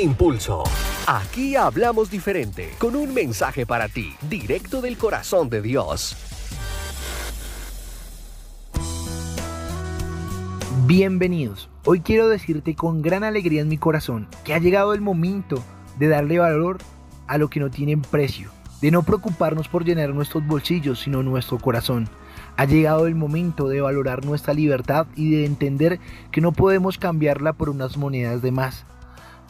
Impulso. Aquí hablamos diferente, con un mensaje para ti, directo del corazón de Dios. Bienvenidos. Hoy quiero decirte con gran alegría en mi corazón que ha llegado el momento de darle valor a lo que no tiene precio, de no preocuparnos por llenar nuestros bolsillos, sino nuestro corazón. Ha llegado el momento de valorar nuestra libertad y de entender que no podemos cambiarla por unas monedas de más.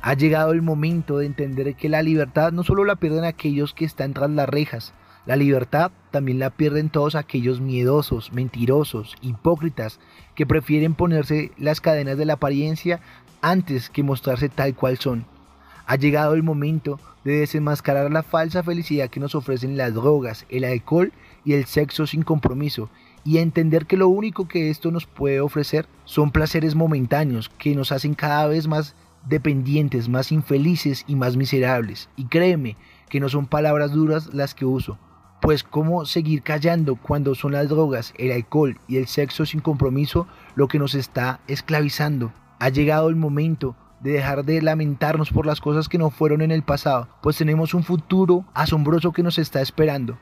Ha llegado el momento de entender que la libertad no solo la pierden aquellos que están tras las rejas, la libertad también la pierden todos aquellos miedosos, mentirosos, hipócritas, que prefieren ponerse las cadenas de la apariencia antes que mostrarse tal cual son. Ha llegado el momento de desenmascarar la falsa felicidad que nos ofrecen las drogas, el alcohol y el sexo sin compromiso, y entender que lo único que esto nos puede ofrecer son placeres momentáneos que nos hacen cada vez más dependientes, más infelices y más miserables. Y créeme que no son palabras duras las que uso, pues cómo seguir callando cuando son las drogas, el alcohol y el sexo sin compromiso lo que nos está esclavizando. Ha llegado el momento de dejar de lamentarnos por las cosas que no fueron en el pasado, pues tenemos un futuro asombroso que nos está esperando.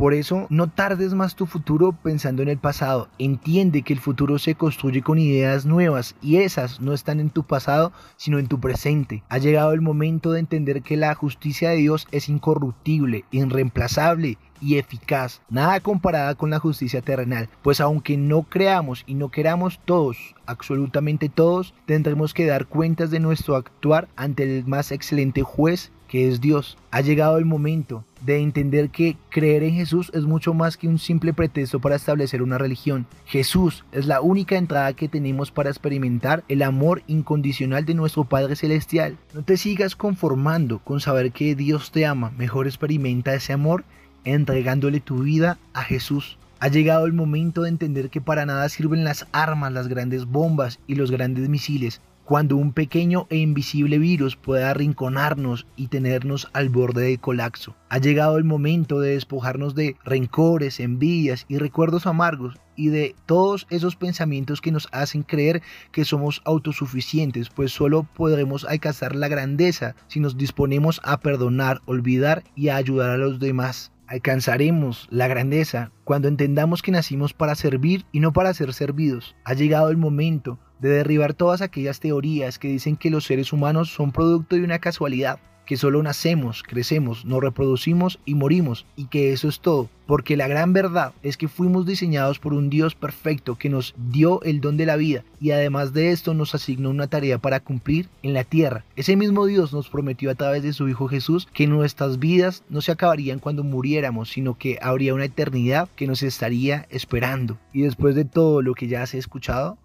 Por eso, no tardes más tu futuro pensando en el pasado. Entiende que el futuro se construye con ideas nuevas y esas no están en tu pasado, sino en tu presente. Ha llegado el momento de entender que la justicia de Dios es incorruptible, irreemplazable y eficaz, nada comparada con la justicia terrenal, pues aunque no creamos y no queramos todos, absolutamente todos, tendremos que dar cuentas de nuestro actuar ante el más excelente juez que es Dios. Ha llegado el momento de entender que creer en Jesús es mucho más que un simple pretexto para establecer una religión. Jesús es la única entrada que tenemos para experimentar el amor incondicional de nuestro Padre Celestial. No te sigas conformando con saber que Dios te ama, mejor experimenta ese amor entregándole tu vida a Jesús. Ha llegado el momento de entender que para nada sirven las armas, las grandes bombas y los grandes misiles, cuando un pequeño e invisible virus puede arrinconarnos y tenernos al borde del colapso. Ha llegado el momento de despojarnos de rencores, envidias y recuerdos amargos y de todos esos pensamientos que nos hacen creer que somos autosuficientes, pues solo podremos alcanzar la grandeza si nos disponemos a perdonar, olvidar y a ayudar a los demás. Alcanzaremos la grandeza cuando entendamos que nacimos para servir y no para ser servidos. Ha llegado el momento de derribar todas aquellas teorías que dicen que los seres humanos son producto de una casualidad, que solo nacemos, crecemos, nos reproducimos y morimos, y que eso es todo, porque la gran verdad es que fuimos diseñados por un Dios perfecto que nos dio el don de la vida y además de esto nos asignó una tarea para cumplir en la tierra. Ese mismo Dios nos prometió a través de su Hijo Jesús que nuestras vidas no se acabarían cuando muriéramos, sino que habría una eternidad que nos estaría esperando. Y después de todo lo que ya has escuchado,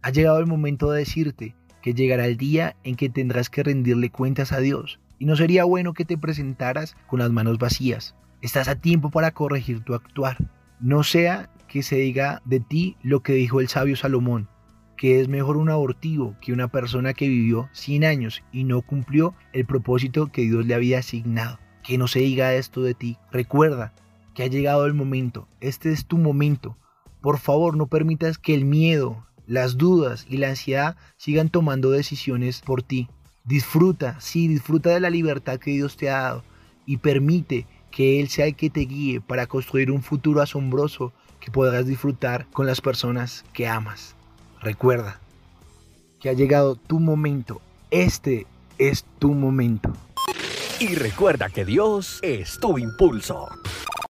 ha llegado el momento de decirte que llegará el día en que tendrás que rendirle cuentas a Dios y no sería bueno que te presentaras con las manos vacías. Estás a tiempo para corregir tu actuar. No sea que se diga de ti lo que dijo el sabio Salomón, que es mejor un abortivo que una persona que vivió 100 años y no cumplió el propósito que Dios le había asignado. Que no se diga esto de ti. Recuerda que ha llegado el momento. Este es tu momento. Por favor, no permitas que el miedo, las dudas y la ansiedad sigan tomando decisiones por ti. Disfruta, sí, disfruta de la libertad que Dios te ha dado y permite que Él sea el que te guíe para construir un futuro asombroso que podrás disfrutar con las personas que amas. Recuerda que ha llegado tu momento. Este es tu momento. Y recuerda que Dios es tu impulso.